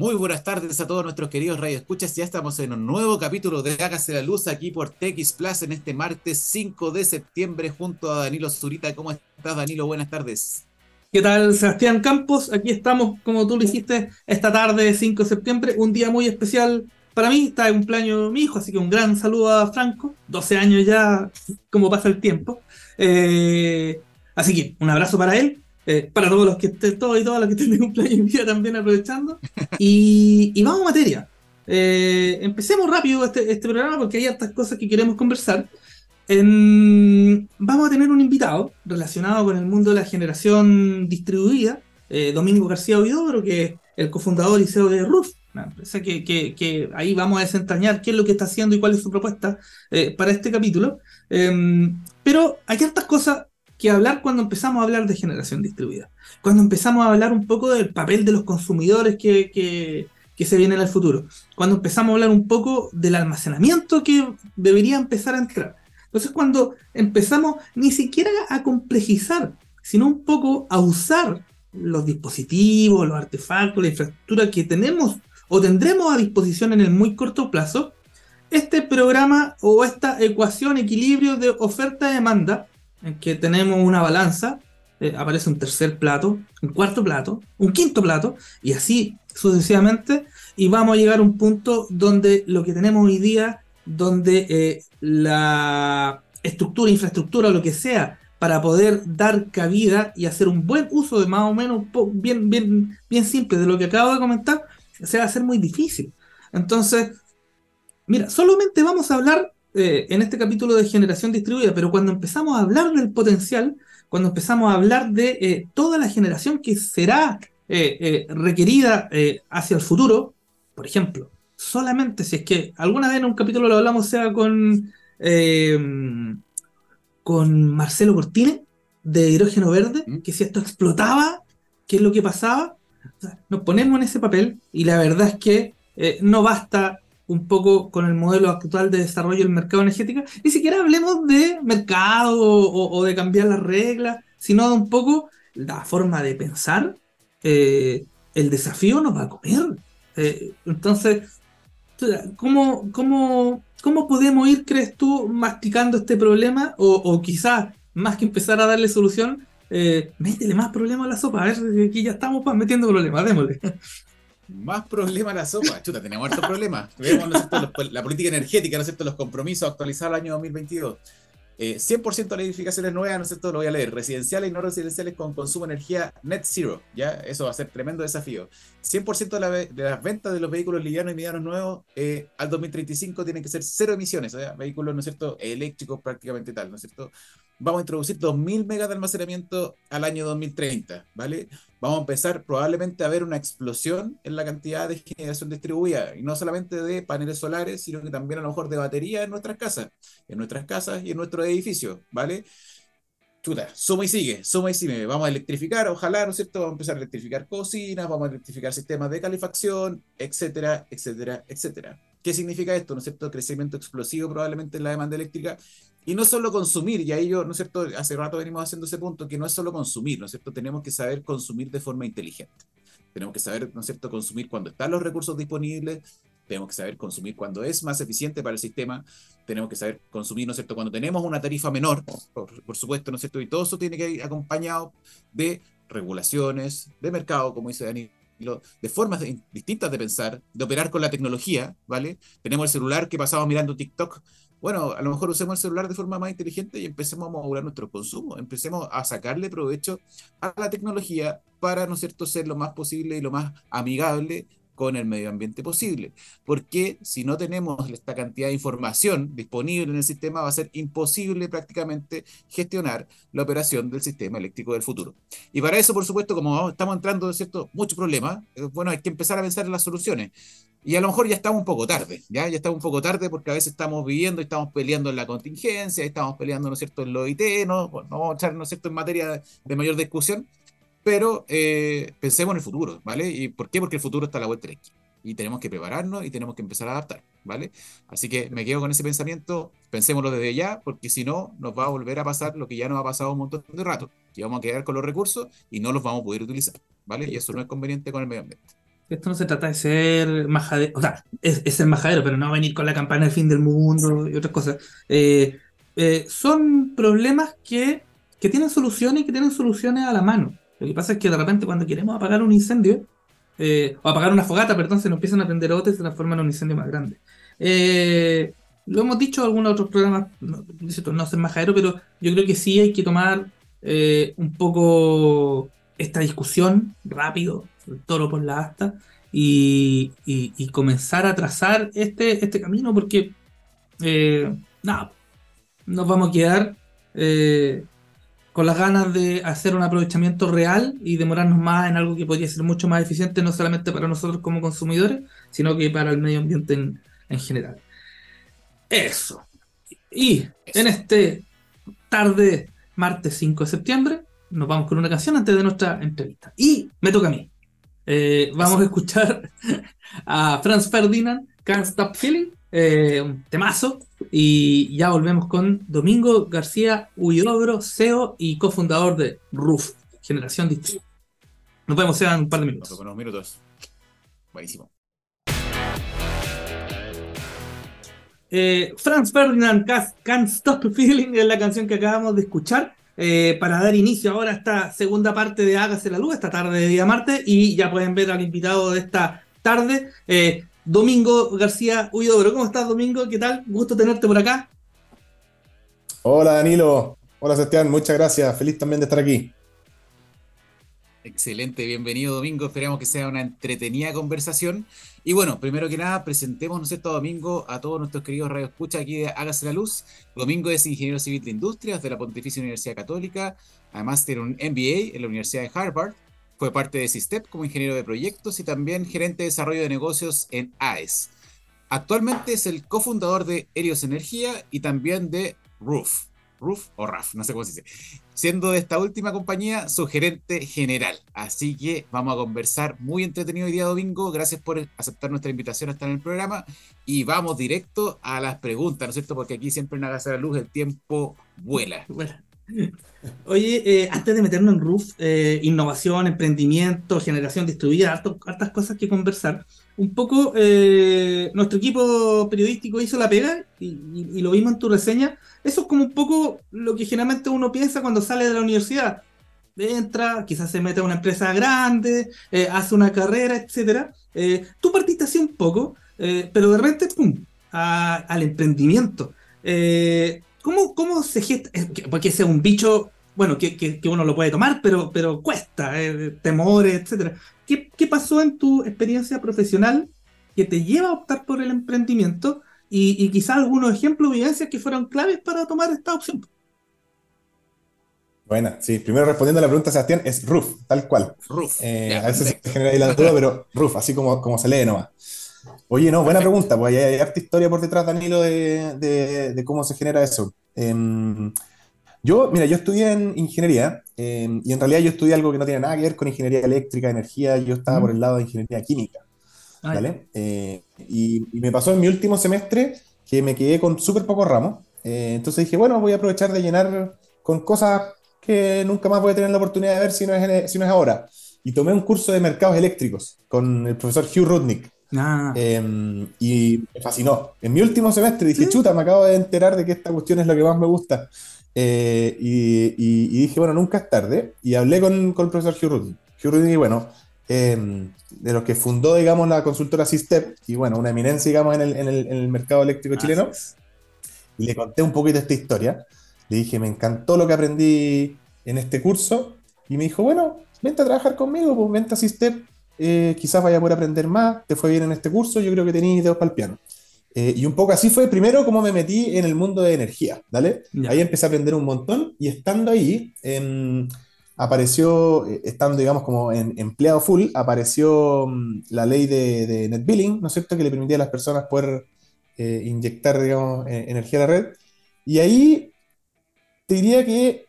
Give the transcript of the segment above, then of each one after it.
Muy buenas tardes a todos nuestros queridos Radio Escuchas. Ya estamos en un nuevo capítulo de Hágase la Luz aquí por TX Plus en este martes 5 de septiembre junto a Danilo Zurita. ¿Cómo estás, Danilo? Buenas tardes. ¿Qué tal, Sebastián Campos? Aquí estamos, como tú lo hiciste, esta tarde 5 de septiembre, un día muy especial para mí. Está de cumpleaños mi hijo, así que un gran saludo a Franco. 12 años ya, como pasa el tiempo. Eh, así que un abrazo para él eh, para todos los que estén, todos y todas las que estén de cumpleaños día también aprovechando. Y, vamos a materia. Eh, empecemos rápido este, este, programa porque hay hartas cosas que queremos conversar. vamos a tener un invitado relacionado con el mundo de la generación distribuida, eh, Domingo García Ovidoro, que es el cofundador y CEO de RUF, una empresa que, que, que, ahí vamos a desentrañar qué es lo que está haciendo y cuál es su propuesta para este capítulo. pero hay hartas cosas que hablar cuando empezamos a hablar de generación distribuida. Cuando empezamos a hablar un poco del papel de los consumidores que, que, se viene en el futuro. Cuando empezamos a hablar un poco del almacenamiento que debería empezar a entrar. Entonces cuando empezamos ni siquiera a complejizar, sino un poco a usar los dispositivos, los artefactos, la infraestructura que tenemos o tendremos a disposición en el muy corto plazo, este programa o esta ecuación, equilibrio de oferta-demanda, en que tenemos una balanza, eh, aparece un tercer plato, un cuarto plato, un quinto plato, y así sucesivamente, y vamos a llegar a un punto donde lo que tenemos hoy día, donde eh, la estructura, infraestructura, lo que sea, para poder dar cabida y hacer un buen uso de más o menos bien, bien, bien simple de lo que acabo de comentar, se va a hacer muy difícil. Entonces, mira, solamente vamos a hablar eh, en este capítulo de generación distribuida, pero cuando empezamos a hablar del potencial, cuando empezamos a hablar de eh, toda la generación que será eh, requerida hacia el futuro, por ejemplo, solamente si es que alguna vez en un capítulo lo hablamos, sea con, con Marcelo Cortine, de hidrógeno verde, mm. que si esto explotaba, ¿qué es lo que pasaba? nos ponemos en ese papel y la verdad es que no basta un poco con el modelo actual de desarrollo del mercado energético, ni siquiera hablemos de mercado o, de cambiar las reglas, sino de un poco la forma de pensar. Eh, el desafío nos va a comer. Eh, entonces, ¿cómo, cómo, cómo podemos ir, crees tú, masticando este problema? O, o quizás, más que empezar a darle solución, eh, métele más problemas a la sopa. A ver, aquí ya estamos metiendo problemas, démosle. Más problema la sopa. Chuta, tenemos hartos problemas. Vemos la política energética, ¿no es cierto? Los compromisos actualizados al año 2022. 100% de las edificaciones nuevas, ¿no es cierto? Lo voy a leer. Residenciales y no residenciales con consumo de energía net zero. ¿ya? Eso va a ser tremendo desafío. 100% de, las ventas de los vehículos livianos y medianos nuevos eh, al 2035 tienen que ser cero emisiones. ¿ya? Vehículos, ¿no es cierto? Eléctricos prácticamente tal, ¿no es cierto? Vamos a introducir 2.000 megas de almacenamiento al año 2030, ¿vale? Vamos a empezar probablemente a ver una explosión en la cantidad de generación distribuida, y no solamente de paneles solares, sino que también a lo mejor de baterías en nuestras casas, en nuestras casas y en nuestros edificios, ¿vale? Chuta, suma y sigue, suma y sigue. Vamos a electrificar, ojalá, ¿no es cierto? Vamos a empezar a electrificar cocinas, vamos a electrificar sistemas de calefacción, etcétera, etcétera, etcétera. ¿Qué significa esto? ¿No es cierto? Crecimiento explosivo probablemente en la demanda eléctrica y no solo consumir, y ahí yo, ¿no es cierto? Hace rato venimos haciendo ese punto, que no es solo consumir, ¿no es cierto? Tenemos que saber consumir de forma inteligente. Tenemos que saber, ¿no es cierto?, consumir cuando están los recursos disponibles, tenemos que saber consumir cuando es más eficiente para el sistema, tenemos que saber consumir, ¿no es cierto?, cuando tenemos una tarifa menor, por, supuesto, ¿no es cierto? Y todo eso tiene que ir acompañado de regulaciones, de mercado, como dice Dani, de formas distintas de pensar, de operar con la tecnología, ¿vale? Tenemos el celular que pasamos mirando TikTok, bueno, a lo mejor usemos el celular de forma más inteligente y empecemos a modular nuestro consumo, empecemos a sacarle provecho a la tecnología para, ¿no es cierto?, ser lo más posible y lo más amigable con el medio ambiente posible. Porque si no tenemos esta cantidad de información disponible en el sistema, va a ser imposible prácticamente gestionar la operación del sistema eléctrico del futuro. Y para eso, por supuesto, como estamos entrando, ¿cierto?, muchos problemas, eh, bueno, hay que empezar a pensar en las soluciones. Y a lo mejor ya estamos un poco tarde, ¿ya? Ya estamos un poco tarde porque a veces estamos viviendo y estamos peleando en la contingencia, estamos peleando, ¿no es cierto?, en lo IT, ¿no? no vamos a echar, ¿no es cierto?, en materia de mayor discusión, pero eh, pensemos en el futuro, ¿vale? ¿Y por qué? Porque el futuro está a la vuelta de aquí. Y tenemos que prepararnos y tenemos que empezar a adaptar, ¿vale? Así que me quedo con ese pensamiento, pensémoslo desde ya, porque si no, nos va a volver a pasar lo que ya nos ha pasado un montón de rato, que vamos a quedar con los recursos y no los vamos a poder utilizar, ¿vale? Y eso no es conveniente con el medio ambiente. Esto no se trata de ser majadero, o sea, es, es ser majadero, pero no venir con la campana del fin del mundo y otras cosas. Eh, eh, son problemas que, que tienen soluciones y que tienen soluciones a la mano. Lo que pasa es que de repente cuando queremos apagar un incendio, eh, o apagar una fogata, perdón, se nos empiezan a prender otras y se transforman en un incendio más grande. Eh, lo hemos dicho en algunos otros programas, no, no ser majadero, pero yo creo que sí hay que tomar eh, un poco esta discusión rápido, el toro por la asta, y, comenzar a trazar este, este camino, porque eh, nada, nos vamos a quedar con las ganas de hacer un aprovechamiento real y demorarnos más en algo que podría ser mucho más eficiente, no solamente para nosotros como consumidores, sino que para el medio ambiente en, en general. Eso. Y en este tarde, martes 5 de septiembre, nos vamos con una canción antes de nuestra entrevista. Y me toca a mí. Eh, vamos a escuchar a Franz Ferdinand, Can't Stop Feeling, eh, un temazo. Y ya volvemos con Domingo García Huidobro, CEO y cofundador de RUF, Generación Distribuida. Nos vemos en un par de minutos. Con unos minutos. Buenísimo. Eh, Franz Ferdinand Can't Stop Feeling es la canción que acabamos de escuchar. Eh, para dar inicio ahora a esta segunda parte de Hágase la Luz, esta tarde de día martes, y ya pueden ver al invitado de esta tarde, eh, Domingo García Huidobro. ¿Cómo estás, Domingo? ¿Qué tal? Gusto tenerte por acá. Hola, Danilo. Hola, Sebastián. Muchas gracias. Feliz también de estar aquí. Excelente, bienvenido Domingo, esperamos que sea una entretenida conversación. Y bueno, primero que nada, presentemos, ¿no es cierto, Domingo, a todos nuestros queridos radioescuchas aquí de Hágase la Luz. Domingo es ingeniero civil de industrias de la Pontificia Universidad Católica, además tiene un MBA en la Universidad de Harvard, fue parte de SISTEP como ingeniero de proyectos y también gerente de desarrollo de negocios en AES. Actualmente es el cofundador de Helios Energía y también de Roof, Roof o RAF, no sé cómo se dice, siendo de esta última compañía su gerente general. Así que vamos a conversar muy entretenido hoy día domingo. Gracias por aceptar nuestra invitación a estar en el programa y vamos directo a las preguntas, ¿no es cierto? Porque aquí siempre en Hágase la Luz el tiempo vuela. Bueno. Oye, eh, antes de meternos en RUF, eh, innovación, emprendimiento, generación distribuida, harto, hartas cosas que conversar. Un poco, eh, nuestro equipo periodístico hizo la pega y, y, y, lo vimos en tu reseña. Eso es como un poco lo que generalmente uno piensa cuando sale de la universidad. Entra, quizás se mete a una empresa grande, eh, hace una carrera, etc. tú partiste así un poco, pero de repente, ¡pum!, a, al emprendimiento. ¿Cómo, ¿Cómo se gesta? Porque ese es un bicho, bueno, que, que, que uno lo puede tomar, pero, pero cuesta, eh, temores, etc. ¿Qué, ¿Qué pasó en tu experiencia profesional que te lleva a optar por el emprendimiento? Y, y quizás algunos ejemplos, vivencias que fueron claves para tomar esta opción. Bueno, sí, primero respondiendo a la pregunta, Sebastián, es RUF, tal cual. RUF. Eh, a veces se genera ahí la duda, pero RUF, así como, como se lee nomás. Oye, no, buena pregunta, pues hay, hay harta historia por detrás, Danilo, de, de, de cómo se genera eso. Eh, yo, mira, yo estudié en ingeniería eh, y en realidad yo estudié algo que no tiene nada que ver con ingeniería eléctrica, energía, yo estaba mm. por el lado de ingeniería química. ¿vale? Eh, y, y, me pasó en mi último semestre que me quedé con súper pocos ramos. entonces dije, bueno, voy a aprovechar de llenar con cosas que nunca más voy a tener la oportunidad de ver si no es, si no es ahora. Y tomé un curso de mercados eléctricos con el profesor Hugh Rudnick. Ah. Eh, y me fascinó. En mi último semestre dije, ¿Sí? chuta, me acabo de enterar de que esta cuestión es lo que más me gusta. Eh, y, y, y, dije, bueno, nunca es tarde. Y hablé con, con el profesor Hugh Rudin. Hugh Rudin, y bueno, eh, de los que fundó, digamos, la consultora Sistep, y bueno, una eminencia, digamos, en el, en el, en el mercado eléctrico chileno. Y le conté un poquito esta historia. Le dije, me encantó lo que aprendí en este curso. Y me dijo, bueno, vente a trabajar conmigo, pues vente a Sistep eh, quizás vaya a poder aprender más, te fue bien en este curso, yo creo que tenéis dedos para el piano. Eh, y un poco así fue primero como me metí en el mundo de energía, ¿vale? Ahí empecé a aprender un montón y estando ahí, eh, apareció, estando digamos como en empleado full, apareció um, la ley de, de, net billing, ¿no es cierto? Que le permitía a las personas poder eh, inyectar, digamos, energía a la red. Y ahí te diría que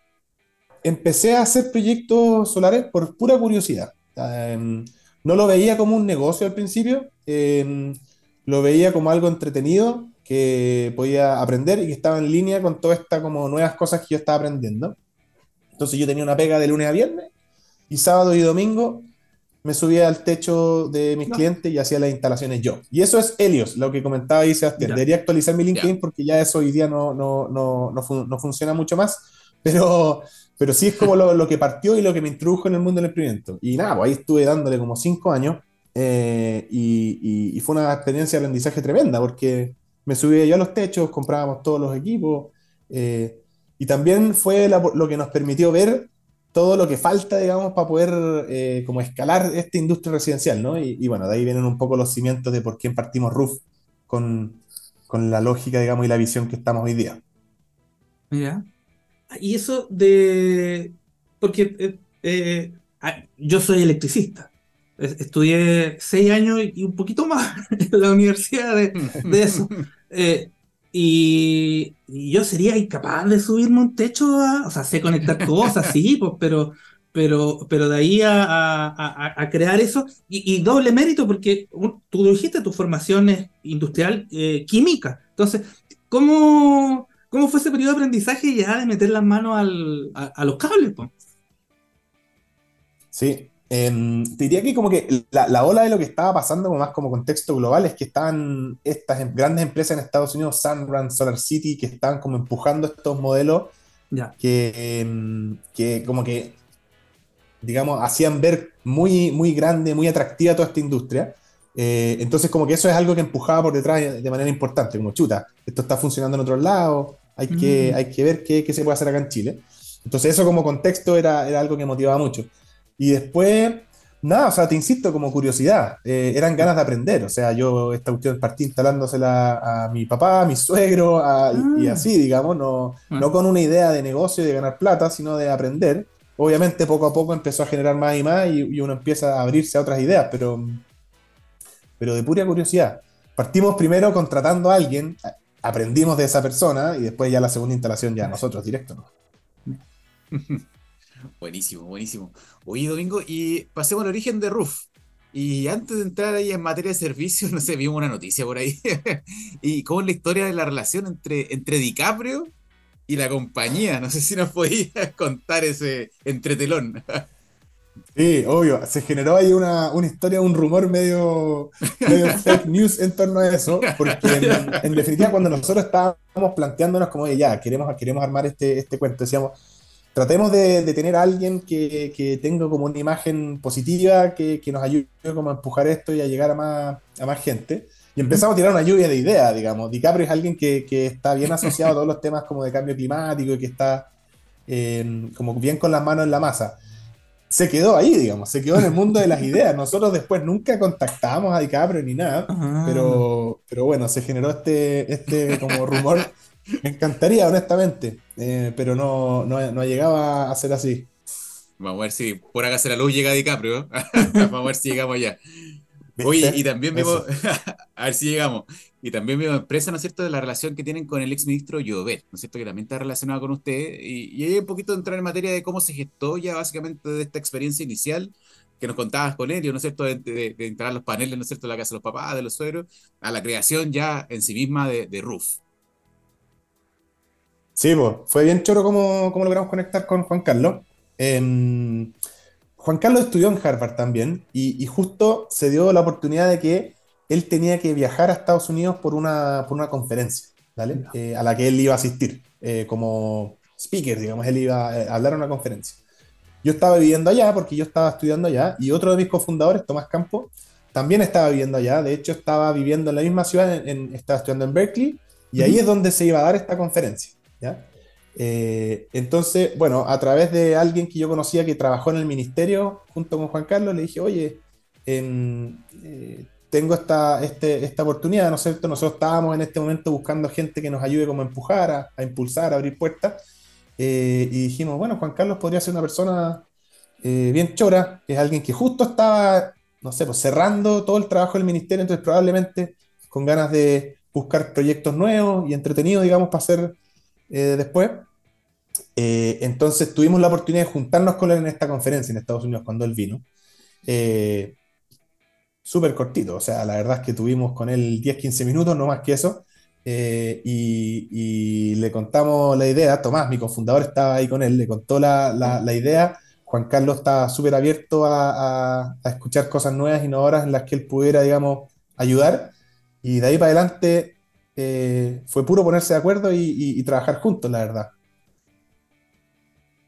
empecé a hacer proyectos solares por pura curiosidad. Um, no lo veía como un negocio al principio, eh, lo veía como algo entretenido que podía aprender y que estaba en línea con todas estas como nuevas cosas que yo estaba aprendiendo. Entonces yo tenía una pega de lunes a viernes y sábado y domingo me subía al techo de mis No. clientes y hacía las instalaciones yo. Y eso es Helios, lo que comentaba ahí Sebastián. Ya. Debería actualizar mi LinkedIn Ya. porque ya eso hoy día no, no, no, no, fun- no funciona mucho más, pero, pero sí es como lo, lo que partió y lo que me introdujo en el mundo del emprendimiento. Y nada, pues ahí estuve dándole como cinco años eh, y, y- y fue una experiencia de aprendizaje tremenda porque me subía yo a los techos, comprábamos todos los equipos eh, y también fue la- lo que nos permitió ver todo lo que falta, digamos, para poder eh, como escalar esta industria residencial, ¿no? Y, y bueno, de ahí vienen un poco los cimientos de por qué partimos Roof con, con la lógica, digamos, y la visión que estamos hoy día. Mira. Y eso de. Porque eh, eh, ah, yo soy electricista. Es- Estudié seis años y un poquito más en la universidad de, eso. Eh, y, yo sería incapaz de subirme un techo, a- o sea, sé conectar cosas, sí, pues, pero, pero, pero de ahí a, a- crear eso, y, doble mérito, porque tú dijiste, tu formación industrial química. Entonces, ¿cómo, cómo fue ese periodo de aprendizaje ya de meter las manos al- a, a los cables? pues? Sí, em, te diría que como que la, la ola de lo que estaba pasando, como más como contexto global, es que estaban estas em- grandes empresas en Estados Unidos, Sunrun, Solar City, que estaban como empujando estos modelos Ya. que, em, que como que, digamos, hacían ver muy, muy grande, muy atractiva toda esta industria. Eh, entonces como que eso es algo que empujaba por detrás de manera importante, como chuta, esto está funcionando en otros lados, hay que, Mm. hay que ver qué, qué se puede hacer acá en Chile. Entonces eso como contexto era, era algo que motivaba mucho. Y después, nada, o sea, te insisto, como curiosidad, eh, eran ganas de aprender. O sea, yo esta cuestión partí instalándosela a mi papá, a mi suegro, a- y, y Ah. así, digamos, no, Ah. no con una idea de negocio y de ganar plata, sino de aprender. Obviamente, poco a poco empezó a generar más y más y, y uno empieza a abrirse a otras ideas, pero, pero de pura curiosidad. Partimos primero contratando a alguien, aprendimos de esa persona y después ya la segunda instalación ya nosotros directo. Buenísimo, buenísimo. Oye, Domingo, y pasemos al origen de Roof. Y antes de entrar ahí en materia de servicios, no sé, vimos una noticia por ahí. y cómo es la historia de la relación entre, entre DiCaprio y la compañía. No sé si nos podías contar ese entretelón. Sí, obvio, se generó ahí una, una historia, un rumor medio, medio fake news en torno a eso, porque en, en definitiva cuando nosotros estábamos planteándonos como, oye, ya, queremos, queremos armar este, este cuento, decíamos, tratemos de, de tener a alguien que, que tenga como una imagen positiva, que, que nos ayude como a empujar esto y a llegar a más, a más gente. Y empezamos a tirar una lluvia de ideas, digamos. DiCaprio es alguien que, que está bien asociado a todos los temas como de cambio climático y que está eh, como bien con las manos en la masa se quedó ahí, digamos, se quedó en el mundo de las ideas. Nosotros después nunca contactamos a DiCaprio ni nada, Ah. pero, pero bueno, se generó este, este como rumor. Me encantaría, honestamente, eh, pero no, no, no llegaba a ser así. Vamos a ver si por acá se la luz llega DiCaprio. Vamos a ver si llegamos allá. Oye, y también vimos, a ver si llegamos, y también vimos empresa, ¿no es cierto?, de la relación que tienen con el exministro Llobet, ¿no es cierto?, que también está relacionado con usted, y, y ahí un poquito de entrar en materia de cómo se gestó ya básicamente de esta experiencia inicial que nos contabas con ellos, ¿no es cierto?, de, de- de instalar los paneles, ¿no es cierto?, en la casa de los papás, de los suegros, a la creación ya en sí misma de, de Roof. Sí, pues, fue bien choro cómo, cómo logramos conectar con Juan Carlos. Em, Juan Carlos estudió en Harvard también y, y justo se dio la oportunidad de que él tenía que viajar a Estados Unidos por una, por una conferencia, ¿vale? Eh, a la que él iba a asistir eh, como speaker, digamos, él iba eh, a hablar a una conferencia. Yo estaba viviendo allá porque yo estaba estudiando allá y otro de mis cofundadores, Tomás Campo, también estaba viviendo allá. De hecho, estaba viviendo en la misma ciudad, en- en- estaba estudiando en Berkeley y ahí es donde se iba a dar esta conferencia. ¿ya? Eh, entonces, bueno, a través de alguien que yo conocía que trabajó en el ministerio junto con Juan Carlos, le dije, oye, en- eh, tengo esta, este- esta oportunidad, ¿no es cierto? Nosotros estábamos en este momento buscando gente que nos ayude como a empujar, a, impulsar, a abrir puertas. Eh, y dijimos, bueno, Juan Carlos podría ser una persona eh, bien chora, es alguien que justo estaba, no sé, pues cerrando todo el trabajo del ministerio, entonces probablemente con ganas de buscar proyectos nuevos y entretenidos, digamos, para hacer eh, después. Entonces tuvimos la oportunidad de juntarnos con él en esta conferencia en Estados Unidos cuando él vino. Súper cortito, o sea, la verdad es que tuvimos con él 10-15 minutos, no más que eso. eh, y, y le contamos la idea, Tomás, mi cofundador, estaba ahí con él, le contó la, la- idea. Juan Carlos está súper abierto a, escuchar cosas nuevas, innovadoras en las que él pudiera, digamos, ayudar. Y de ahí para adelante eh, fue puro ponerse de acuerdo y, trabajar juntos, la verdad.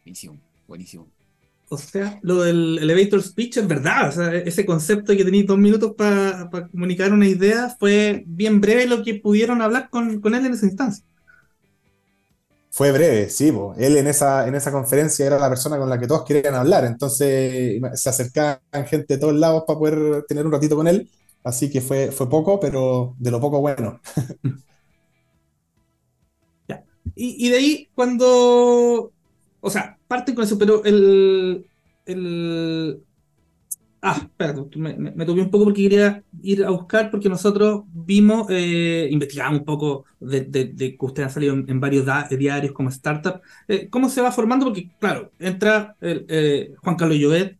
Buenísimo, buenísimo. O sea, lo del elevator speech es verdad. O sea, ese concepto que tenéis dos minutos para comunicar una idea fue bien breve lo que pudieron hablar con, con él en esa instancia. Fue breve, sí, él en esa, en esa conferencia era la persona con la que todos querían hablar, entonces se acercaban gente de todos lados para poder tener un ratito con él, así que fue, fue poco, pero de lo poco bueno. Y, de ahí, cuando, o sea, parte con eso, pero el, Ah, espera, me, me, tuve un poco porque quería ir a buscar, porque nosotros vimos, eh, investigamos un poco de, que usted ha salido en, varios diarios como startup, eh, cómo se va formando, porque claro, entra eh, Juan Carlos Llobet,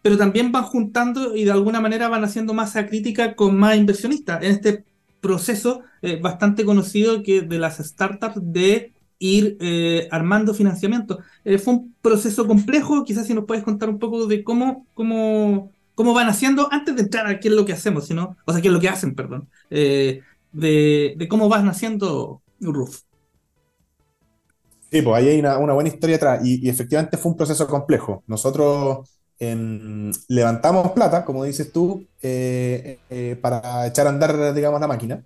pero también van juntando y de alguna manera van haciendo masa crítica con más inversionistas en este proceso bastante conocido que de las startups de ir eh, armando financiamiento. Eh, fue un proceso complejo, quizás si nos puedes contar un poco de cómo, cómo, cómo van haciendo, antes de entrar a qué es lo que hacemos, sino, o sea, qué es lo que hacen, perdón, eh, de, cómo van haciendo Roof. Sí, pues ahí hay una, buena historia atrás y, efectivamente fue un proceso complejo. Nosotros em, levantamos plata, como dices tú, para echar a andar, digamos, la máquina.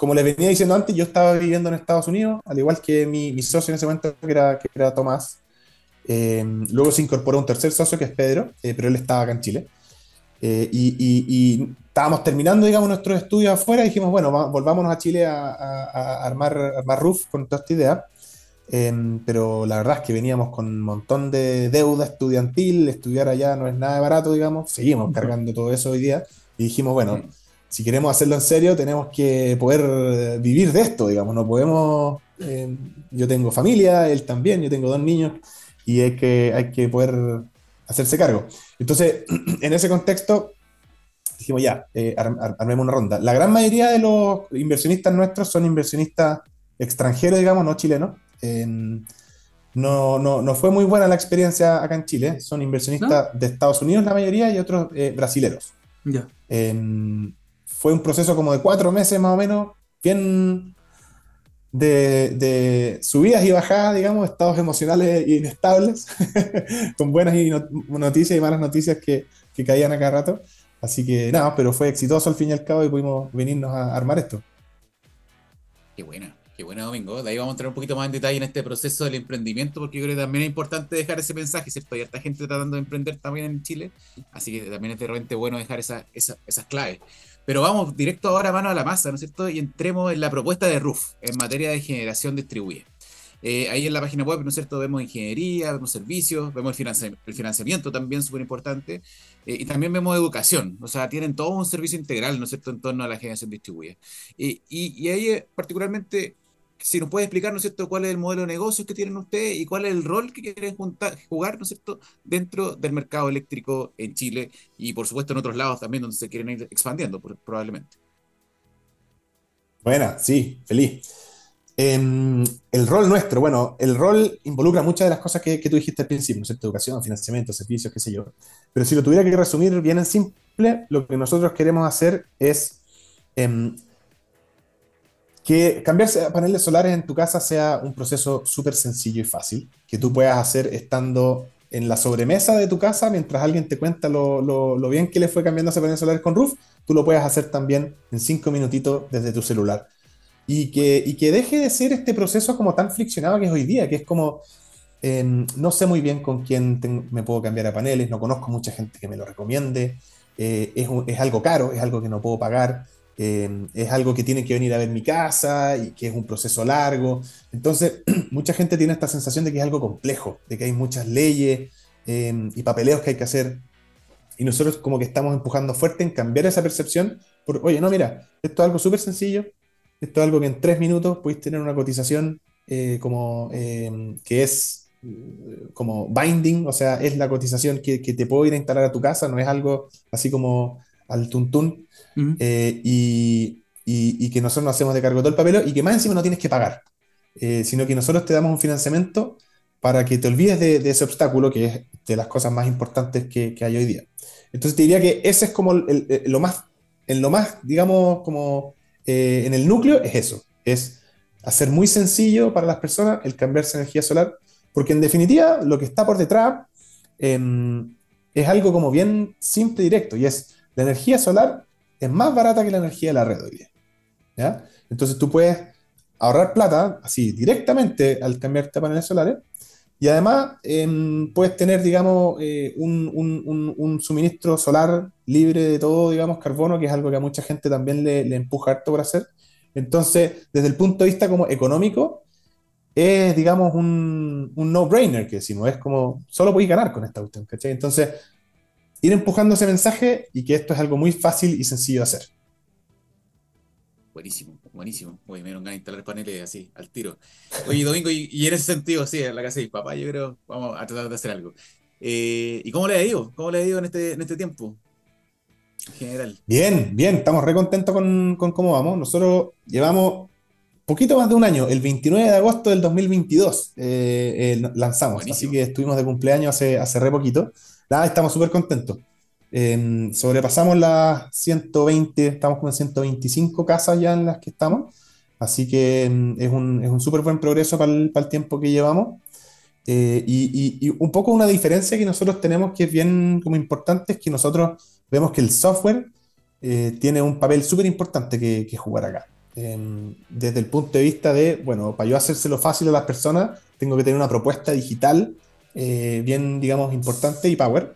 Em, como les venía diciendo antes, yo estaba viviendo en Estados Unidos, al igual que mi, socio en ese momento, que era, que era Tomás. Eh, luego se incorporó un tercer socio, que es Pedro, eh, pero él estaba acá en Chile. Eh, y, estábamos terminando, digamos, nuestros estudios afuera y dijimos, bueno, volvámonos a Chile a, armar, armar Roof con toda esta idea. pero la verdad es que veníamos con un montón de deuda estudiantil, estudiar allá no es nada barato, digamos, seguimos cargando todo eso hoy día y dijimos, bueno, si queremos hacerlo en serio, tenemos que poder vivir de esto, digamos, no podemos, eh, yo tengo familia, él también, yo tengo dos niños, y hay que, hay que poder hacerse cargo. Entonces, en ese contexto, dijimos ya, eh, armemos una ronda. La gran mayoría de los inversionistas nuestros son inversionistas extranjeros, digamos, no chilenos. no, no, no, fue muy buena la experiencia acá en Chile. Son inversionistas de Estados Unidos la mayoría y otros eh, brasileros. Ya fue un proceso como de cuatro meses más o menos, bien de, subidas y bajadas, digamos, estados emocionales inestables, con buenas noticias y malas noticias que, que caían a cada rato. Así que nada, pero fue exitoso al fin y al cabo y pudimos venirnos a armar esto. Qué buena, qué buena Domingo. De ahí vamos a entrar un poquito más en detalle en este proceso del emprendimiento, porque yo creo que también es importante dejar ese mensaje, ¿cierto? Hay harta gente tratando de emprender también en Chile, así que también es de repente bueno dejar esa, esas claves. Pero vamos directo ahora mano a la masa, ¿no es cierto? Y entremos en la propuesta de RUF en materia de generación distribuida. Eh, ahí en la página web, ¿no es cierto? Vemos ingeniería, vemos servicios, vemos el, financiamiento también, súper importante, eh, y también vemos educación, o sea, tienen todo un servicio integral, ¿no es cierto?, en torno a la generación distribuida. y, y, ahí eh, particularmente si nos puede explicar, ¿no es cierto?, cuál es el modelo de negocios que tienen ustedes y cuál es el rol que quieren jugar, ¿no es cierto?, dentro del mercado eléctrico en Chile y, por supuesto, en otros lados también donde se quieren ir expandiendo, probablemente. Buena, sí, feliz. Em, el rol nuestro, bueno, el rol involucra muchas de las cosas que, tú dijiste al principio, ¿no es cierto? Educación, financiamiento, servicios, qué sé yo. Pero si lo tuviera que resumir bien en simple, lo que nosotros queremos hacer es em, que cambiarse a paneles solares en tu casa sea un proceso súper sencillo y fácil, que tú puedas hacer estando en la sobremesa de tu casa mientras alguien te cuenta lo, bien que le fue cambiando ese paneles solares con roof, tú lo puedes hacer también en cinco minutitos desde tu celular. Y que, deje de ser este proceso como tan friccionado que es hoy día, que es como, em, no sé muy bien con quién me puedo cambiar a paneles, no conozco mucha gente que me lo recomiende, eh, es algo caro, es algo que no puedo pagar. Em, es algo que tiene que venir a ver mi casa y que es un proceso largo. Entonces, mucha gente tiene esta sensación de que es algo complejo, de que hay muchas leyes em, y papeleos que hay que hacer. Y nosotros como que estamos empujando fuerte en cambiar esa percepción por, oye, no, mira, esto es algo súper sencillo, esto es algo que en tres minutos podéis tener una cotización eh, como em, que es eh, como binding, o sea, es la cotización que, que, te puedo ir a instalar a tu casa, no es algo así como al tuntún, eh, y, y, que nosotros nos hacemos de cargo todo el papel y que más encima no tienes que pagar, eh, sino que nosotros te damos un financiamiento para que te olvides de, ese obstáculo que es de las cosas más importantes que, hay hoy día. Entonces te diría que ese es como lo más, en lo más, digamos, como eh, en el núcleo es eso, es hacer muy sencillo para las personas el cambiarse a energía solar, porque en definitiva lo que está por detrás em, es algo como bien simple y directo, y es la energía solar es más barata que la energía de la red hoy día. ¿ya? Entonces tú puedes ahorrar plata así directamente al cambiarte a paneles solares y además em, puedes tener, digamos, eh, un, suministro solar libre de todo, digamos, carbono, que es algo que a mucha gente también le, le empuja harto por hacer. Entonces, desde el punto de vista como económico, es, digamos, un, no-brainer que decimos, es como, solo podéis ganar con esta cuestión, ¿cachai? Entonces, ir empujando ese mensaje y que esto es algo muy fácil y sencillo de hacer. Buenísimo, buenísimo. Oye, me dieron ganas de instalar paneles así, al tiro. Oye, Domingo, y, en ese sentido, sí, en la casa de papá, yo creo, vamos a tratar de hacer algo. Eh, ¿Y cómo le ha ido? ¿Cómo le ha ido en este, en este tiempo? En general. Bien, bien, estamos re contentos con, con cómo vamos. Nosotros llevamos poquito más de un año, el 29 de agosto del 2022 eh, eh, lanzamos, así que estuvimos de cumpleaños hace, hace re poquito. Nada, estamos súper contentos. Em, sobrepasamos las 120, estamos con 125 casas ya en las que estamos, así que em, es un, es un súper buen progreso para el, para el, tiempo que llevamos. Eh, y, y, un poco una diferencia que nosotros tenemos que es bien como importante es que nosotros vemos que el software tiene un papel súper importante que, que jugar acá. Em, desde el punto de vista de, bueno, para yo hacérselo fácil a las personas, tengo que tener una propuesta digital eh, bien, digamos, importante y power.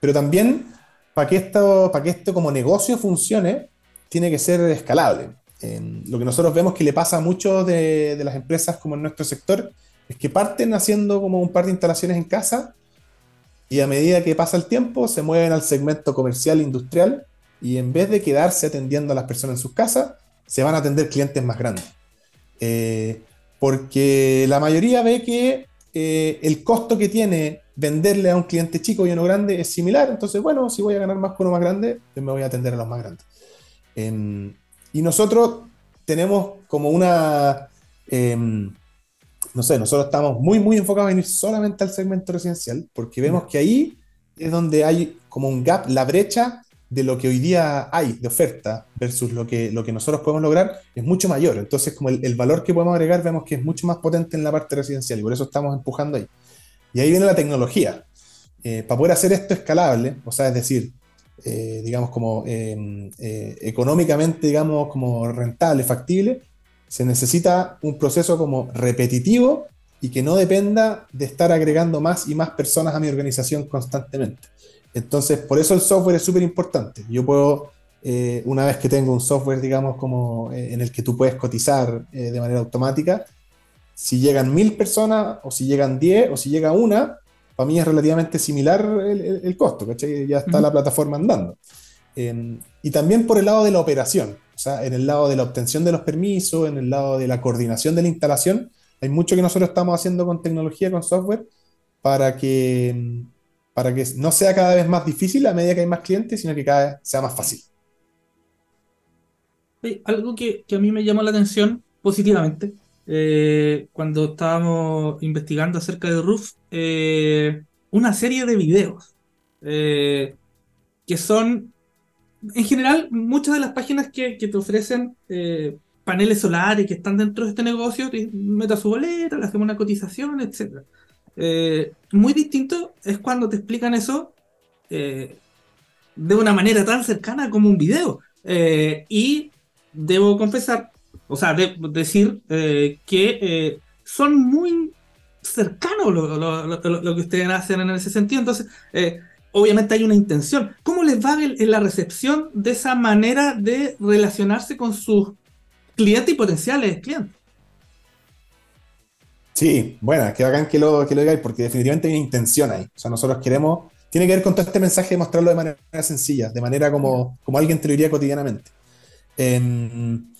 Pero también, para que esto, para que esto como negocio funcione, tiene que ser escalable. Lo que nosotros vemos que le pasa a muchos de, de las empresas como en nuestro sector es que parten haciendo como un par de instalaciones en casa y a medida que pasa el tiempo se mueven al segmento comercial e industrial y en vez de quedarse atendiendo a las personas en sus casas, se van a atender clientes más grandes. Eh, porque la mayoría ve que eh, el costo que tiene venderle a un cliente chico y uno grande es similar. Entonces, bueno, si voy a ganar más con uno más grande, pues me voy a atender a los más grandes. Em, y nosotros tenemos como una, em, no sé, nosotros estamos muy, muy enfocados en ir solamente al segmento residencial, porque vemos que ahí es donde hay como un gap, la brecha de lo que hoy día hay de oferta versus lo que, lo que nosotros podemos lograr es mucho mayor. Entonces, como el, valor que podemos agregar, vemos que es mucho más potente en la parte residencial y por eso estamos empujando ahí. Y ahí viene la tecnología. Eh, para poder hacer esto escalable, o sea, es decir, eh, digamos, como em, eh, económicamente, digamos, como rentable, factible, se necesita un proceso como repetitivo y que no dependa de estar agregando más y más personas a mi organización constantemente. Entonces, por eso el software es súper importante. Yo puedo, eh, una vez que tengo un software, digamos, como eh, en el que tú puedes cotizar eh, de manera automática, si llegan mil personas, o si llegan diez, o si llega una, para mí es relativamente similar el, costo, ¿cachai? Ya está la plataforma andando. Em, y también por el lado de la operación, o sea, en el lado de la obtención de los permisos, en el lado de la coordinación de la instalación, hay mucho que nosotros estamos haciendo con tecnología, con software, para que para que no sea cada vez más difícil a medida que hay más clientes, sino que cada vez sea más fácil. algo que, a mí me llamó la atención positivamente eh, cuando estábamos investigando acerca de Roof, eh, una serie de videos eh, que son, en general, muchas de las páginas que, te ofrecen paneles solares que están dentro de este negocio, meta su boleta, le hacemos una cotización, etcétera. Eh, muy distinto es cuando te explican eso eh, de una manera tan cercana como un video. Eh, y debo confesar, o sea, decir que son muy cercanos lo, que ustedes hacen en ese sentido. Entonces, obviamente hay una intención. ¿Cómo les va en, la recepción de esa manera de relacionarse con sus clientes y potenciales clientes? Sí, bueno, que bacán que lo, que lo digáis, porque definitivamente hay una intención ahí. O sea, nosotros queremos, tiene que ver con todo este mensaje de mostrarlo de manera sencilla, de manera como, como alguien te lo diría cotidianamente. Em,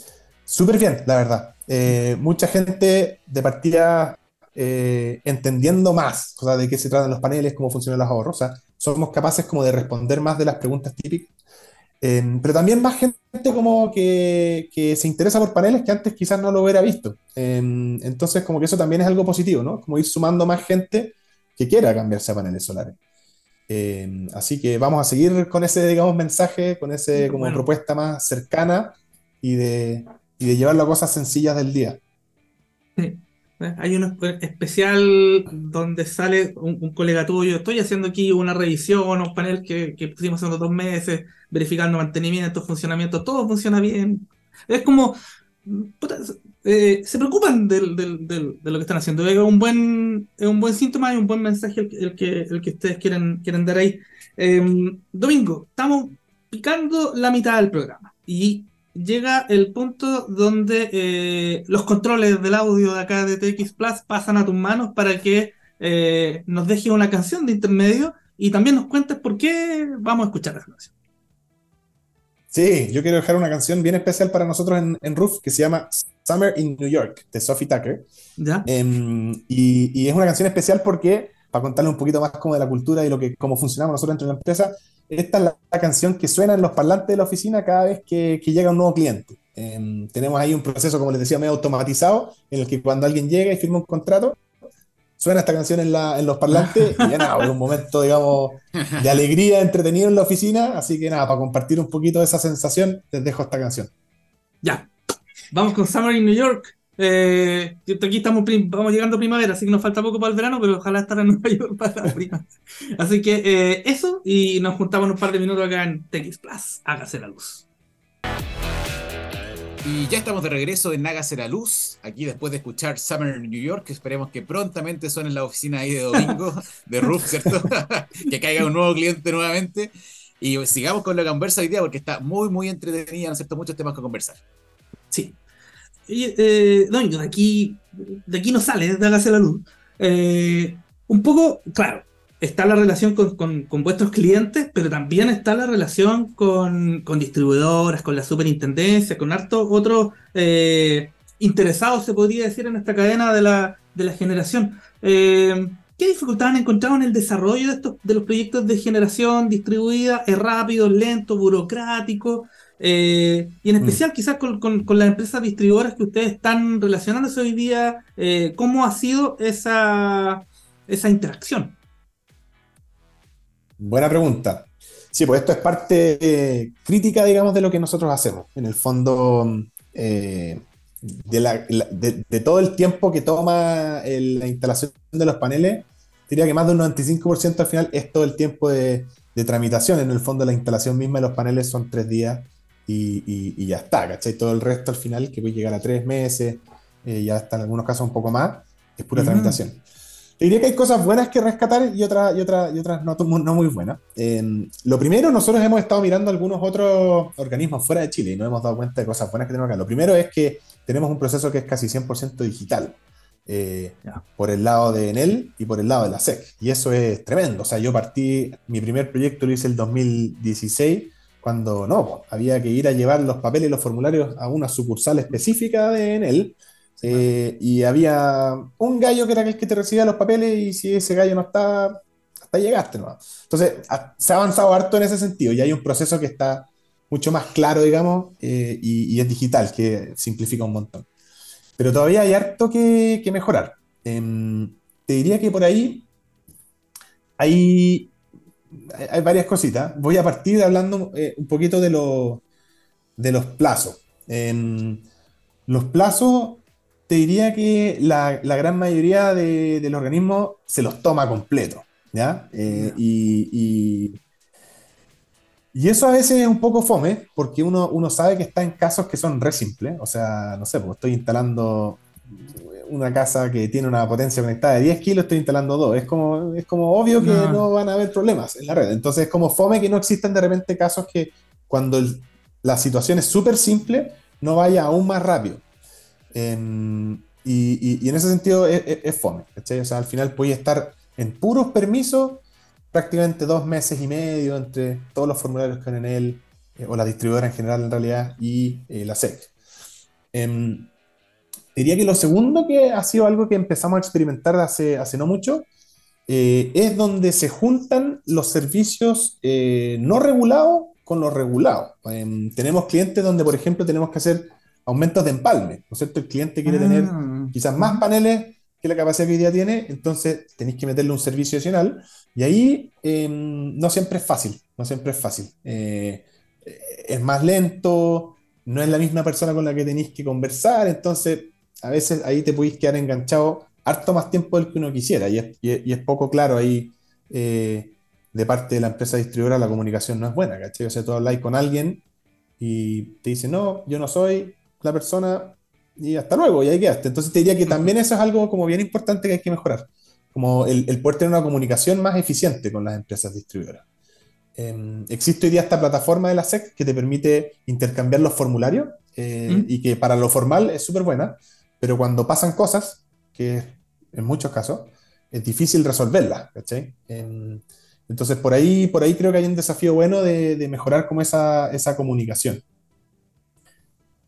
súper bien, la verdad. Eh, mucha gente de partida eh, entendiendo más o sea, de qué se tratan los paneles, cómo funcionan los ahorros. O sea, somos capaces como de responder más de las preguntas típicas. Pero también más gente como que, que, se interesa por paneles que antes quizás no lo hubiera visto. entonces, como que eso también es algo positivo, ¿no? Como ir sumando más gente que quiera cambiarse a paneles solares. así que vamos a seguir con ese, digamos, mensaje, con ese como propuesta más cercana y de, y de llevarlo a cosas sencillas del día. Sí. Hay uno especial donde sale un, colega tuyo, estoy haciendo aquí una revisión, un panel que, que pusimos hace dos meses, verificando mantenimiento, funcionamiento, todo funciona bien. Es como, eh, se preocupan de lo que están haciendo. Es un buen, es un buen síntoma y un buen mensaje el, que, el que ustedes quieren, quieren dar ahí. Em, domingo, estamos picando la mitad del programa y llega el punto donde eh, los controles del audio de acá de TX Plus pasan a tus manos para que eh, nos dejes una canción de intermedio y también nos cuentes por qué vamos a escuchar esa canción. Sí, yo quiero dejar una canción bien especial para nosotros en, en Roof que se llama Summer in New York de Sophie Tucker. ¿Ya? Em, y, y, es una canción especial porque, para contarle un poquito más como de la cultura y lo que, cómo funcionamos nosotros dentro de la empresa, esta es la, canción que suena en los parlantes de la oficina cada vez que, llega un nuevo cliente. Em, tenemos ahí un proceso, como les decía, medio automatizado, en el que cuando alguien llega y firma un contrato, suena esta canción en, los parlantes y ya nada, un momento, digamos, de alegría, entretenido en la oficina. Así que nada, para compartir un poquito de esa sensación, les dejo esta canción. Ya, vamos con Summer in New York. Eh, aquí estamos vamos llegando a primavera, así que nos falta poco para el verano, pero ojalá estar en Nueva York para la primavera. Así que eh, eso, y nos juntamos un par de minutos acá en TX Plus. Hágase la luz. Y ya estamos de regreso en Hágase la Luz, aquí después de escuchar Summer in New York, esperemos que prontamente suene en la oficina ahí de domingo, de Roof, ¿cierto? que caiga un nuevo cliente nuevamente. Y sigamos con la conversa hoy día porque está muy, muy entretenida, ¿no es cierto? Muchos temas que conversar. Sí, eh, de aquí, de aquí no sale, de hágase la luz. Eh, un poco, claro, está la relación con, vuestros clientes, pero también está la relación con, distribuidoras, con la superintendencia, con hartos otros eh, interesados, se podría decir, en esta cadena de la, generación. Eh, ¿Qué dificultades han encontrado en el desarrollo de, estos, de los proyectos de generación distribuida? ¿Es rápido, lento, burocrático? Eh, y en mm. especial quizás con, las empresas distribuidoras que ustedes están relacionándose hoy día, eh, ¿cómo ha sido esa, esa interacción? Buena pregunta. Sí, pues esto es parte eh, crítica, digamos, de lo que nosotros hacemos. En el fondo, de, todo el tiempo que toma la instalación de los paneles, diría que más de un 95% al final es todo el tiempo de, de, tramitación. En el fondo, la instalación misma de los paneles son tres días y, ya está, ¿cachai? Todo el resto al final, que puede llegar a tres meses, eh, ya está en algunos casos un poco más, es pura tramitación. Te diría que hay cosas buenas que rescatar y, otras y, otra, y otras no, no muy buenas. lo primero, nosotros hemos estado mirando algunos otros organismos fuera de Chile y nos hemos dado cuenta de cosas buenas que tenemos acá. Lo primero es que tenemos un proceso que es casi 100% digital. Eh, por el lado de Enel y por el lado de la SEC. Y eso es tremendo. O sea, yo partí, mi primer proyecto lo hice el 2016 cuando no, había que ir a llevar los papeles y los formularios a una sucursal específica de Enel. Eh, y había un gallo que era el que te recibía los papeles y si ese gallo no está, hasta llegaste. ¿no? Entonces, se ha avanzado harto en ese sentido y hay un proceso que está mucho más claro, digamos, eh, y, es digital, que simplifica un montón. Pero todavía hay harto que, que mejorar. Em, te diría que por ahí hay hay varias cositas. Voy a partir hablando eh, un poquito de, de los plazos. los plazos, te diría que la, gran mayoría de, los organismos se los toma completo. ¿ya? Eh, y, y, eso a veces es un poco fome, porque uno, uno sabe que está en casos que son re simples. O sea, no sé, pues estoy instalando una casa que tiene una potencia conectada de 10 kilos, estoy instalando dos. Es como, es como obvio que no. van a haber problemas en la red. Entonces es como fome que no existan de repente casos que cuando la situación es súper simple, no vaya aún más rápido. Em, y, en ese sentido es, fome. O sea, al final puede estar en puros permisos prácticamente dos meses y medio entre todos los formularios que hay en él, eh, o la distribuidora en general en realidad, y eh, la SEC. Em, diría que lo segundo que ha sido algo que empezamos a experimentar hace, hace no mucho, eh, es donde se juntan los servicios eh, no regulados con lo regulado. Em, tenemos clientes donde, por ejemplo, tenemos que hacer aumentos de empalme, ¿no es cierto? El cliente quiere tener Ah. quizás más paneles que la capacidad que hoy día tiene, entonces tenéis que meterle un servicio adicional y ahí eh, no siempre es fácil, no siempre es fácil. Eh, es más lento, no es la misma persona con la que tenéis que conversar, entonces a veces ahí te podéis quedar enganchado harto más tiempo del que uno quisiera y es, y es- y es poco claro ahí eh, de parte de la empresa distribuidora la comunicación no es buena, ¿cachai? O sea, tú habláis con alguien y te dice, no, yo no soy la persona y hasta luego, y ahí quedaste. Entonces te diría que también eso es algo como bien importante que hay que mejorar, como el, el poder tener una comunicación más eficiente con las empresas distribuidoras. Eh, existe hoy día esta plataforma de la SEC que te permite intercambiar los formularios eh, ¿Mm? y que para lo formal es súper buena, pero cuando pasan cosas, que en muchos casos, es difícil resolverlas, ¿cachai? Entonces por ahí, por ahí creo que hay un desafío bueno de, de mejorar como esa, esa comunicación.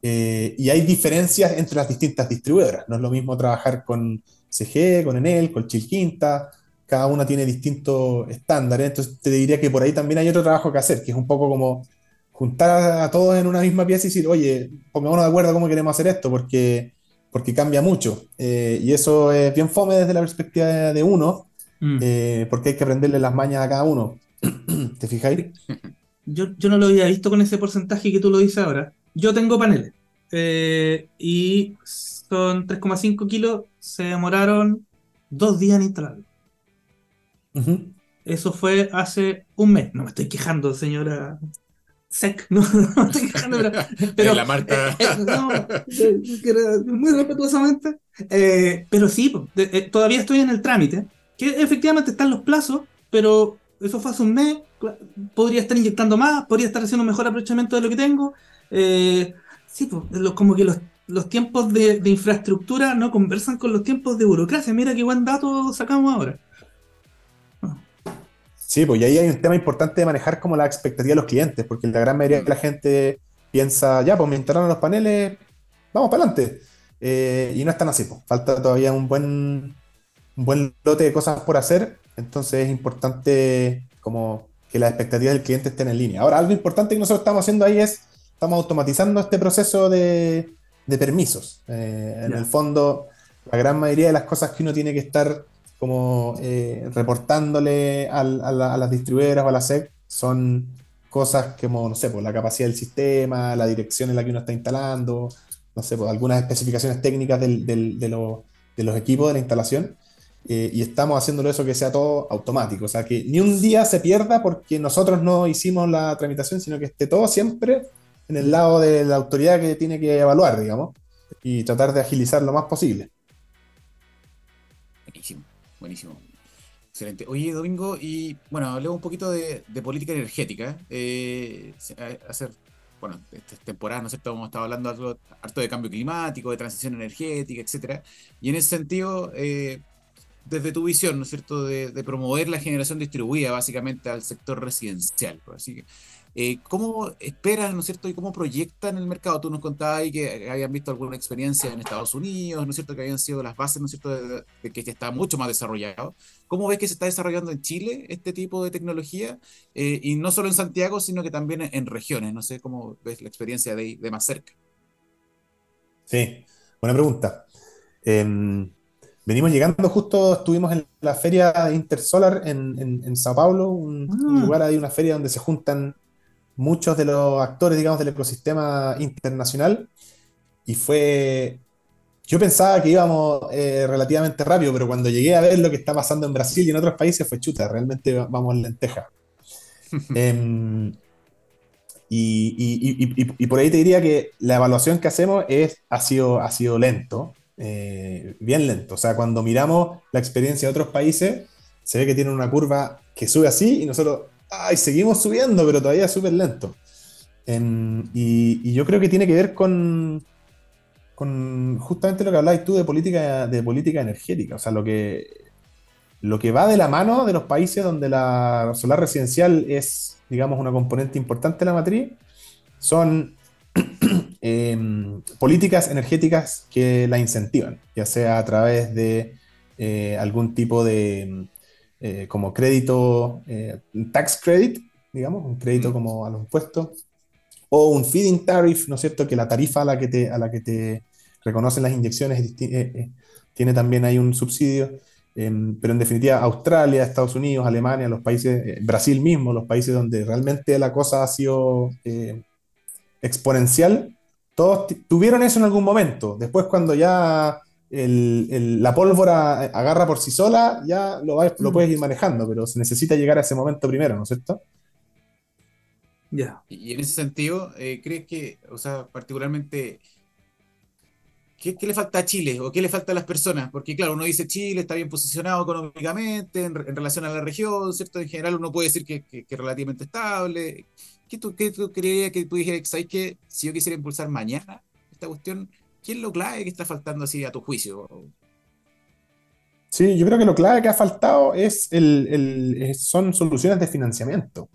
Eh, y hay diferencias entre las distintas distribuidoras. No es lo mismo trabajar con CG, con Enel, con Chilquinta. Cada una tiene distintos estándares. Entonces te diría que por ahí también hay otro trabajo que hacer, que es un poco como juntar a, a todos en una misma pieza y decir, oye, pongámonos de acuerdo cómo queremos hacer esto, porque, porque cambia mucho. Eh, y eso es bien fome desde la perspectiva de, de uno, Mm. eh, porque hay que aprenderle las mañas a cada uno. ¿Te fijáis? Yo, yo no lo había visto con ese porcentaje que tú lo dices ahora. Yo tengo paneles eh, y son 3,5 kilos, se demoraron dos días en instalarlo. Eso fue hace un mes. No me estoy quejando, señora Sec. No, no estoy quejando, pero. pero- la marca. eh, eh, no, eh, muy respetuosamente. Eh, pero sí, eh, todavía estoy en el trámite. Que efectivamente están los plazos, pero eso fue hace un mes. Podría estar inyectando más, podría estar haciendo un mejor aprovechamiento de lo que tengo. Eh, sí, po, lo- como que los, los tiempos de, de infraestructura no conversan con los tiempos de burocracia. Mira qué buen dato sacamos ahora. Sí, pues y ahí hay un tema importante de manejar como la expectativa de los clientes, porque la gran mayoría de la gente piensa, ya, pues me instalaron los paneles, vamos para adelante. Eh, y no es tan así, pues. Falta todavía un buen, un buen lote de cosas por hacer, entonces es importante como que las expectativas del cliente estén en línea. Ahora, algo importante que nosotros estamos haciendo ahí es, estamos automatizando este proceso de, de permisos. Eh, en el fondo, la gran mayoría de las cosas que uno tiene que estar como eh, reportándole al- a, la- a las distribuidoras o a la SEC son cosas como, no sé, pues la capacidad del sistema, la dirección en la que uno está instalando, no sé, pues algunas especificaciones técnicas del- del- de, lo- de los equipos de la instalación. eh, y estamos haciéndolo eso que sea todo automático, o sea, que ni un día se pierda porque nosotros no hicimos la tramitación, sino que esté todo siempre en el lado de la autoridad que tiene que evaluar, digamos, y tratar de agilizar lo más posible. Buenísimo. Excelente. Oye, Domingo, y bueno, hablemos un poquito de, de política energética. Eh, a- hacer, bueno, esta temporada, ¿no es cierto? Hemos estado hablando algo, harto de cambio climático, de transición energética, etcétera. Y en ese sentido, eh, desde tu visión, ¿no es cierto?, de, de promover la generación distribuida básicamente al sector residencial. Así que, eh, ¿cómo esperan, ¿no es cierto?, y cómo proyectan el mercado? Tú nos contabas ahí que habían visto alguna experiencia en Estados Unidos, ¿no es cierto?, que habían sido las bases, ¿no es cierto?, de, de que ya está mucho más desarrollado. ¿Cómo ves que se está desarrollando en Chile este tipo de tecnología? Eh, y no solo en Santiago, sino que también en, regiones. No sé cómo ves la experiencia de, de más cerca. Sí, buena pregunta. Em, venimos llegando justo, estuvimos en la feria Intersolar en, en- en Sao Paulo, un, un Ah. lugar ahí, una feria donde se juntan muchos de los actores, digamos, del ecosistema internacional. Y fue, yo pensaba que íbamos eh, relativamente rápido, pero cuando llegué a ver lo que está pasando en Brasil y en otros países fue chuta, realmente va- vamos en lenteja. Y, y- y- y- y por ahí te diría que la evaluación que hacemos es, ha, sido, ha sido lento, eh, bien lento. O sea, cuando miramos la experiencia de otros países, se ve que tienen una curva que sube así y nosotros, ¡ay! Seguimos subiendo, pero todavía súper lento. Y, yo creo que tiene que ver con, justamente lo que hablabas tú de política, de política energética. O sea, lo que, lo que va de la mano de los países donde la solar residencial es, digamos, una componente importante de la matriz, son em, políticas energéticas que la incentivan, ya sea a través de eh, algún tipo de eh, como crédito, eh, tax credit, digamos, un crédito como a los impuestos, o un feeding tariff, ¿no es cierto? Que la tarifa a la que te, a la que te reconocen las inyecciones eh, eh, tiene también ahí un subsidio. Em, pero en definitiva, Australia, Estados Unidos, Alemania, los países, eh, Brasil mismo, los países donde realmente la cosa ha sido exponencial, todos tuvieron eso en algún momento. Después, cuando ya la pólvora agarra por sí sola, ya lo, lo mm. puedes ir manejando, pero se necesita llegar a ese momento primero, ¿no es cierto? Y en ese sentido, eh, ¿crees que, o sea, particularmente, ¿qué, le falta a Chile o qué le falta a las personas? Porque claro, uno dice Chile está bien posicionado económicamente en, relación a la región, ¿cierto? En general uno puede decir que, es relativamente estable. ¿Qué tú, qué tú creerías que tú dijeras, ¿sabes que Si yo quisiera impulsar mañana esta cuestión, ¿qué es lo clave que está faltando así a tu juicio? Sí, yo creo que lo clave que ha faltado es el, son soluciones de financiamiento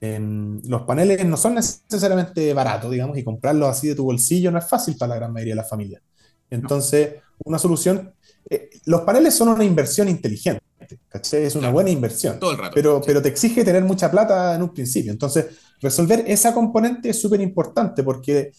los paneles no son necesariamente baratos, digamos, y comprarlos así de tu bolsillo no es fácil para la gran mayoría de las familias. Entonces, una solución, eh, los paneles son una inversión inteligente, ¿cachai? Es una buena inversión, Todo el rato, pero, pero te exige tener mucha plata en un principio. Entonces, resolver esa componente es súper importante porque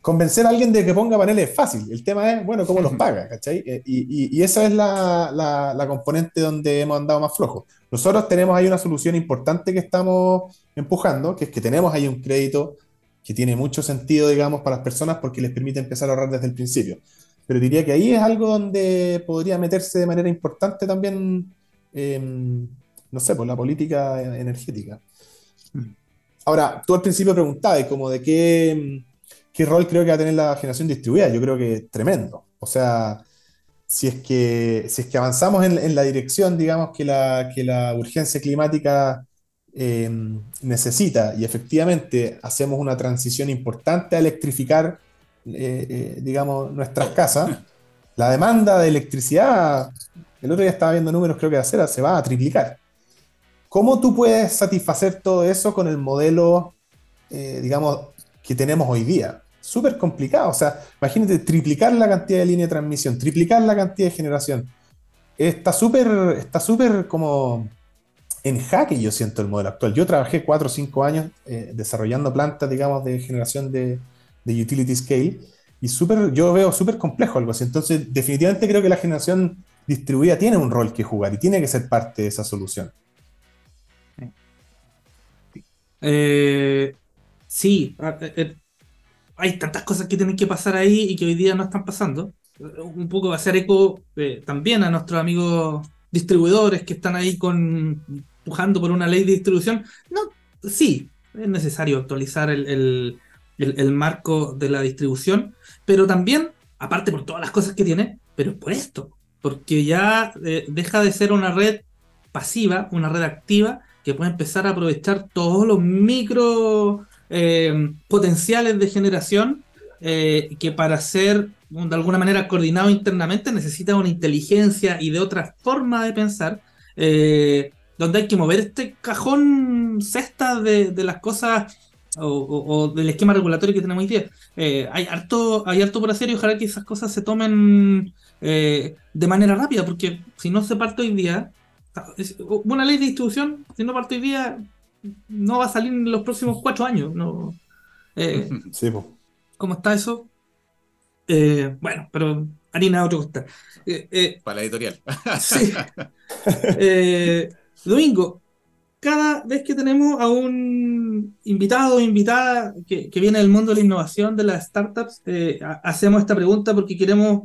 convencer a alguien de que ponga paneles es fácil. El tema es, bueno, cómo los paga, ¿cachai? Eh, y, esa es la, la, componente donde hemos andado más flojos. Nosotros tenemos ahí una solución importante que estamos empujando, que es que tenemos ahí un crédito que tiene mucho sentido, digamos, para las personas porque les permite empezar a ahorrar desde el principio. Pero diría que ahí es algo donde podría meterse de manera importante también, em, no sé, por la política energética. Mm. Ahora, tú al principio preguntabas como de qué ¿qué rol creo que va a tener la generación distribuida? Yo creo que tremendo. O sea, si es que, si es que avanzamos en, la dirección, digamos, que la, que la urgencia climática em, necesita y efectivamente hacemos una transición importante a electrificar, eh, eh, digamos, nuestras casas, la demanda de electricidad, el otro día estaba viendo números, creo que de acera, se va a triplicar. ¿Cómo tú puedes satisfacer todo eso con el modelo, eh, digamos, que tenemos hoy día? súper complicado. O sea, imagínate triplicar la cantidad de línea de transmisión, triplicar la cantidad de generación. Está súper, está súper como en jaque, yo siento el modelo actual. Yo trabajé 4 o 5 años eh, desarrollando plantas, digamos, de generación de, de utility scale y super, yo veo súper complejo algo así. Entonces, definitivamente creo que la generación distribuida tiene un rol que jugar y tiene que ser parte de esa solución. Eh, sí, hay tantas cosas que tienen que pasar ahí y que hoy día no están pasando. Un poco va a ser eco eh, también a nuestros amigos distribuidores que están ahí con empujando por una ley de distribución. No, sí, es necesario actualizar el, marco de la distribución, pero también, aparte por todas las cosas que tiene, pero por esto, porque ya eh, deja de ser una red pasiva, una red activa que puede empezar a aprovechar todos los micro eh, potenciales de generación eh, que para ser de alguna manera coordinado internamente necesita una inteligencia y de otra forma de pensar, eh, donde hay que mover este cajón cesta de, las cosas o, del esquema regulatorio que tenemos hoy día. hay, harto, hay harto por hacer y ojalá que esas cosas se tomen de manera rápida, porque si no se parte hoy día, una ley de distribución, si no parte hoy día, no va a salir en los próximos cuatro años. No, eh, sí, ¿Cómo está eso? Eh, bueno, pero harina otro costal. Eh, Para la editorial. sí. Domingo, cada vez que tenemos a un invitado o invitada que, viene del mundo de la innovación, de las startups, hacemos esta pregunta porque queremos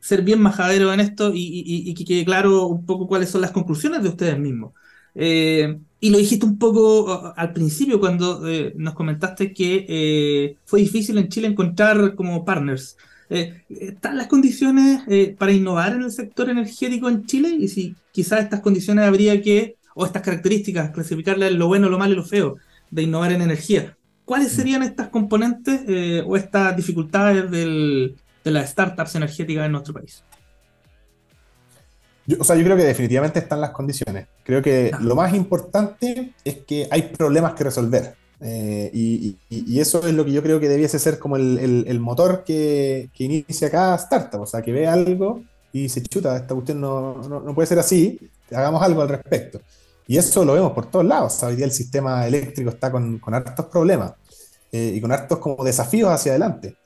ser bien majaderos en esto y, que quede claro un poco cuáles son las conclusiones de ustedes mismos. Eh, y lo dijiste un poco al principio cuando eh, nos comentaste que eh, fue difícil en Chile encontrar como partners. ¿Están las condiciones para innovar en el sector energético en Chile? Y si quizás estas condiciones habría que, o estas características, clasificarlas en lo bueno, lo malo y lo feo de innovar en energía. ¿Cuáles mm. serían estas componentes o estas dificultades de las startups energéticas en nuestro país? O sea, yo creo que definitivamente están las condiciones. Creo que lo más importante es que hay problemas que resolver. Eh, y, eso es lo que yo creo que debiese ser como el, motor que, inicia cada startup. O sea, que ve algo y se chuta, esta cuestión no, no, puede ser así, hagamos algo al respecto. Y eso lo vemos por todos lados. Hoy día el sistema eléctrico está con, con hartos problemas eh, y con hartos como desafíos hacia adelante.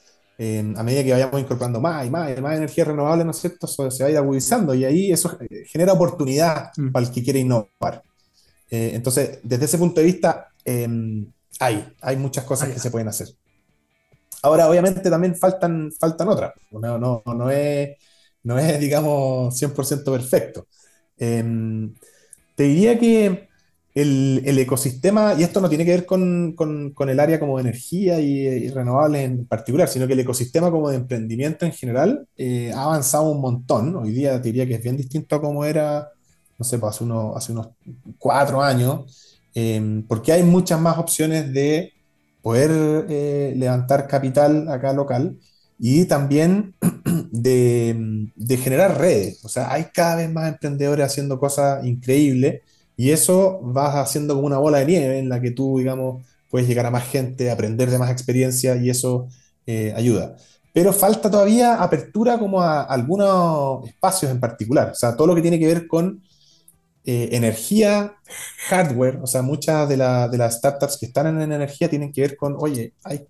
A medida que vayamos incorporando más y más y más energías renovables, ¿no es cierto? Eso se va a ir agudizando y ahí eso eh, genera oportunidad mm. para el que quiere innovar. Eh, entonces, desde ese punto de vista, em, hay, hay muchas cosas que se pueden hacer. Ahora, obviamente, también faltan, faltan otras. No, no, no, es, no es, digamos, 100% perfecto. Em, te diría que el, ecosistema, y esto no tiene que ver con, con, el área como de energía y, renovables en particular, sino que el ecosistema como de emprendimiento en general eh, ha avanzado un montón. Hoy día diría que es bien distinto a como era, no sé, pues hace, unos, hace unos cuatro años, em, porque hay muchas más opciones de poder eh, levantar capital acá local y también de, de, generar redes. O sea, hay cada vez más emprendedores haciendo cosas increíbles y eso va haciendo como una bola de nieve en la que tú, digamos, puedes llegar a más gente, aprender de más experiencia y eso eh, ayuda. Pero falta todavía apertura como a algunos espacios en particular. O sea, todo lo que tiene que ver con eh, energía, hardware, o sea, muchas de, de, las startups que están en energía tienen que ver con, oye, hay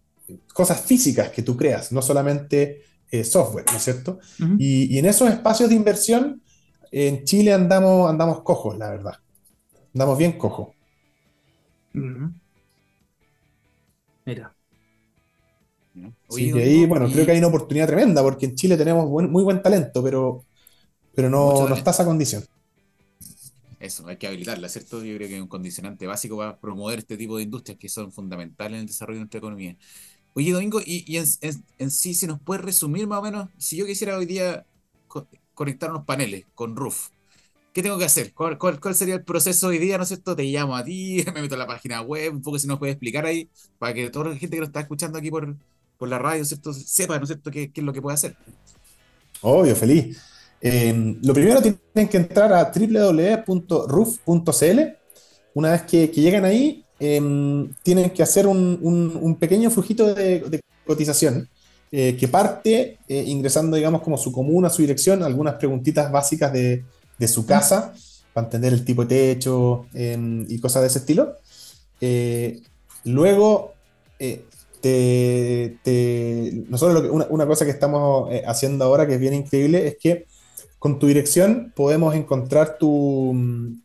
cosas físicas que tú creas, no solamente eh, software, ¿no es cierto? y, y, en esos espacios de inversión, en Chile andamos, andamos cojos, la verdad. Andamos bien cojos. Mira. Sí, ahí, bueno, creo que hay una oportunidad tremenda, porque en Chile tenemos muy buen talento, pero, pero no, no está esa condición. Eso, hay que habilitarla, ¿cierto? Yo creo que es un condicionante básico para promover este tipo de industrias que son fundamentales en el desarrollo de nuestra economía. Oye, Domingo, y, en, sí, si nos puede resumir más o menos, si yo quisiera hoy día conectar unos paneles con Roof, ¿qué tengo que hacer? ¿Cuál, sería el proceso hoy día? ¿No es cierto? Te llamo a ti, me meto en la página web, un poco si nos puedes explicar ahí, para que toda la gente que nos está escuchando aquí por, por la radio, ¿cierto? Sepa, ¿no es cierto?, qué, es lo que puede hacer. Obvio, feliz. Em, lo primero tienen que entrar a www.roof.cl. Una vez que, que llegan ahí, em, tienen que hacer un, un, pequeño flujito de, cotización eh, que parte eh, ingresando, digamos, como su comuna, su dirección, algunas preguntitas básicas de, de su casa para entender el tipo de techo em, y cosas de ese estilo. Eh, luego, te, nosotros una, una, cosa que estamos haciendo ahora que es bien increíble es que con tu dirección podemos encontrar tu,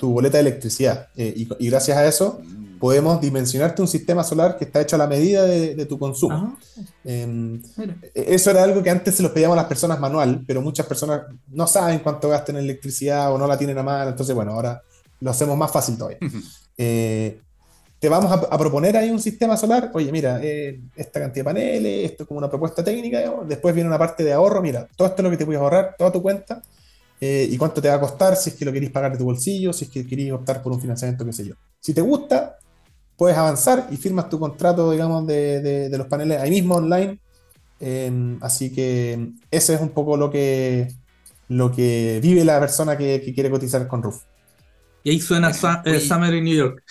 boleta de electricidad eh, y, gracias a eso podemos dimensionarte un sistema solar que está hecho a la medida de, tu consumo. Em, eso era algo que antes se los pedíamos a las personas manual, pero muchas personas no saben cuánto gastan en electricidad o no la tienen a mano, entonces bueno, ahora lo hacemos más fácil todavía. Eh, te vamos a, proponer ahí un sistema solar, oye, mira, eh, esta cantidad de paneles, esto es como una propuesta técnica, después viene una parte de ahorro, mira, todo esto es lo que te puedes ahorrar, toda tu cuenta, eh, y cuánto te va a costar si es que lo queréis pagar de tu bolsillo, si es que queréis optar por un financiamiento, qué sé yo. Si te gusta, puedes avanzar y firmas tu contrato, digamos, de, los paneles ahí mismo online. Em, así que ese es un poco lo que, lo que vive la persona que, quiere cotizar con Roof. Y ahí suena eh, Summer in New York.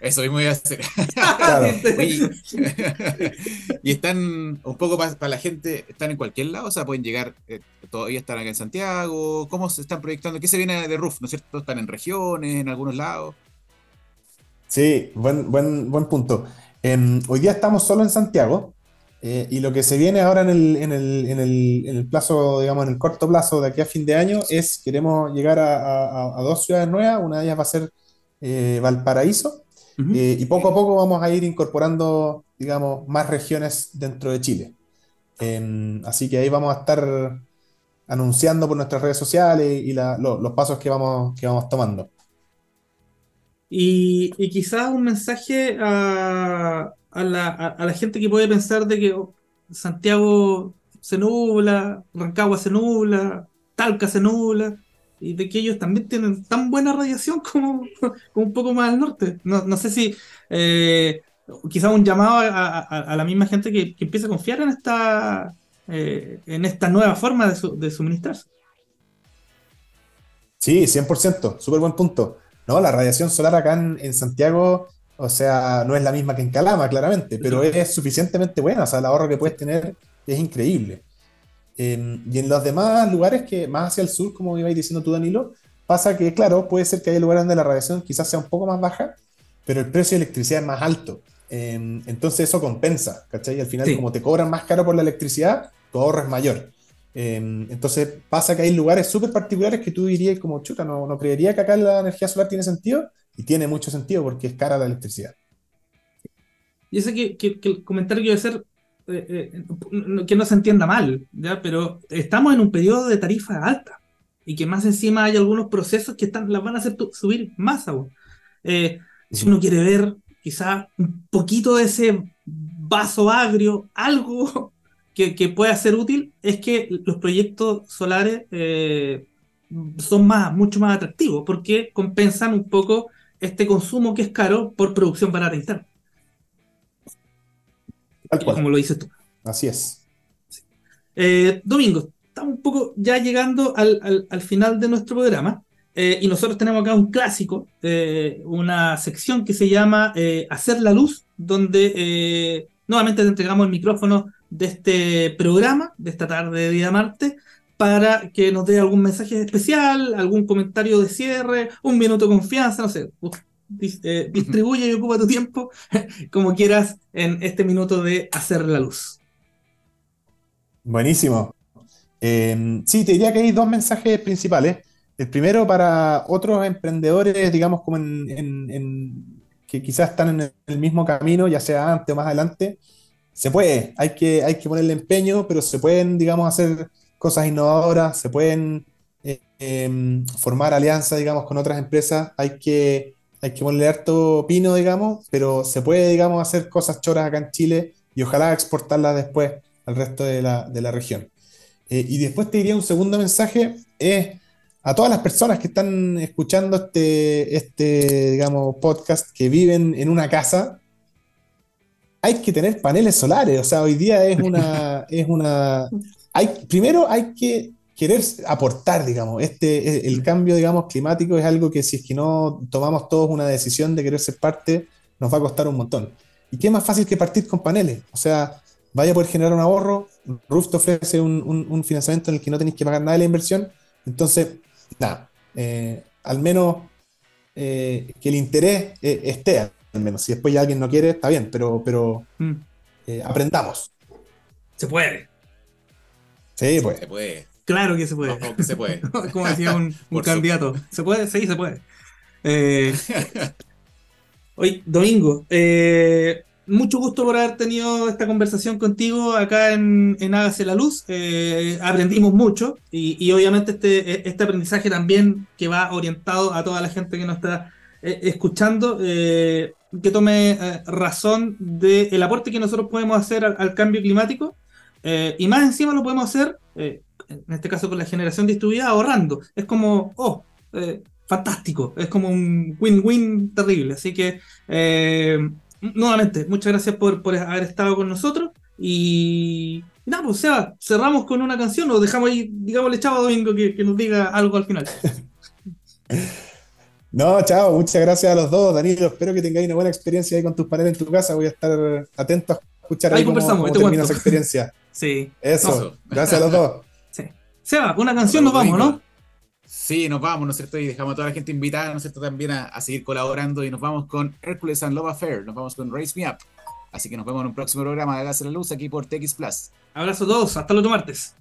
Eso mismo voy a hacer. y están un poco para la gente, están en cualquier lado, o sea, pueden llegar, eh, todavía están acá en Santiago. ¿Cómo se están proyectando? ¿Qué se viene de RUF? ¿No es cierto? ¿Están en regiones, en algunos lados? Sí, buen, buen, buen punto. Em, hoy día estamos solo en Santiago. Eh, y lo que se viene ahora en el, en, el, en, el, en el, plazo, digamos, en el corto plazo de aquí a fin de año es, queremos llegar a, a, dos ciudades nuevas, una de ellas va a ser eh, Valparaíso, eh, y poco a poco vamos a ir incorporando, digamos, más regiones dentro de Chile. así que ahí vamos a estar anunciando por nuestras redes sociales y los pasos que vamos, que vamos tomando. Y, quizás un mensaje a, la, gente que puede pensar de que oh, Santiago se nubla, Rancagua se nubla, Talca se nubla y de que ellos también tienen tan buena radiación como, un poco más al norte. No, sé si eh, quizás un llamado a, la misma gente que, que empiece a confiar en esta, eh, en esta nueva forma de, su, de suministrarse. Sí, 100%, súper buen punto. No, la radiación solar acá en, Santiago, o sea, no es la misma que en Calama, claramente, pero es suficientemente buena, o sea, el ahorro que puedes tener es increíble y en los demás lugares que más hacia el sur, como ibais diciendo tú, Danilo, pasa que, claro, puede ser que haya lugares donde la radiación quizás sea un poco más baja, pero el precio de electricidad es más alto. Eh, entonces eso compensa, ¿cachai? Y al final, Sí. como te cobran más caro por la electricidad, tu ahorro es mayor. Eh, entonces pasa que hay lugares súper particulares que tú dirías como, chuta, no, no creería que acá la energía solar tiene sentido, y tiene mucho sentido porque es cara la electricidad. Yo sé que, que- que el comentario que iba a hacer, eh, eh, que no se entienda mal, ¿ya? pero estamos en un periodo de tarifa alta y que más encima hay algunos procesos que están, las van a hacer subir más aún. Eh, si uno quiere ver quizá un poquito de ese vaso agrio, algo que, que pueda ser útil, es que los proyectos solares eh, son más, mucho más atractivos porque compensan un poco este consumo que es caro por producción barata interna. Tal cual. como lo dices tú. Así es. Eh, Domingo, estamos un poco ya llegando al, al- al final de nuestro programa eh, y nosotros tenemos acá un clásico, eh, una sección que se llama eh, Hacer la Luz, donde nuevamente te entregamos el micrófono de este programa, de esta tarde de Día Marte, para que nos dé algún mensaje especial, algún comentario de cierre, un minuto de confianza, no sé. Uf, eh, distribuye y ocupa tu tiempo como quieras en este minuto de Hacer la Luz. Buenísimo. Eh, sí, te diría que hay dos mensajes principales. El primero para otros emprendedores, digamos, como en, en- en- que quizás están en el mismo camino, ya sea antes o más adelante. Se puede, hay que, hay que ponerle empeño, pero se pueden, digamos, hacer cosas innovadoras, se pueden eh, em, formar alianzas, digamos, con otras empresas. Hay que, hay que ponerle harto pino, digamos, pero se puede, digamos, hacer cosas choras acá en Chile y ojalá exportarlas después al resto de la, de la región. Eh, y después te diría un segundo mensaje, es a todas las personas que están escuchando este, este, digamos, podcast, que viven en una casa, hay que tener paneles solares, o sea, hoy día es una, es una, hay, primero hay que querer aportar, digamos, este, el cambio, digamos, climático es algo que si es que no tomamos todos una decisión de querer ser parte, nos va a costar un montón. ¿Y qué más fácil que partir con paneles? O sea, vaya a poder generar un ahorro, Roof te ofrece un, un- un financiamiento en el que no tenéis que pagar nada de la inversión, entonces, nada, eh, al menos eh, que el interés eh, esté, al menos, si después ya alguien no quiere, está bien, pero, pero Mm, eh, aprendamos. Se puede, Sí, pues. Se puede. claro que se puede. Que se puede. Como decía un, un candidato. ¿Se puede? Sí, se puede. Eh, Oye, Domingo, eh, mucho gusto por haber tenido esta conversación contigo acá en, en Hágase la Luz. Eh, aprendimos mucho y, y obviamente este, este aprendizaje también que va orientado a toda la gente que nos está eh, escuchando, eh, que tome eh, razón del aporte que nosotros podemos hacer al, al cambio climático eh, y más encima lo podemos hacer, eh, en este caso con la generación distribuida, ahorrando. Es como, oh, eh, fantástico, es como un win-win terrible. Así que, eh, nuevamente, muchas gracias por, por haber estado con nosotros. Y, nada, pues, Seba, cerramos con una canción o dejamos ahí, digámosle chavo Domingo que, que nos diga algo al final. No, chao, muchas gracias a los dos, Danilo. Espero que tengáis una buena experiencia ahí con tus paneles en tu casa. Voy a estar atento a escuchar Ahí ahí cómo, conversamos, cómo te termina cuento. esa experiencia. Sí, Eso, gracias a los dos. sí. Seba, una canción nos vamos, ¿no? Sí, nos vamos, ¿no es cierto? Y dejamos a toda la gente invitada, ¿no es cierto? También a, a seguir colaborando y nos vamos con Hercules and Love Affair, nos vamos con Raise Me Up. Así que nos vemos en un próximo programa de Hágase la Luz aquí por TX Plus. Abrazo a todos, hasta el otro martes.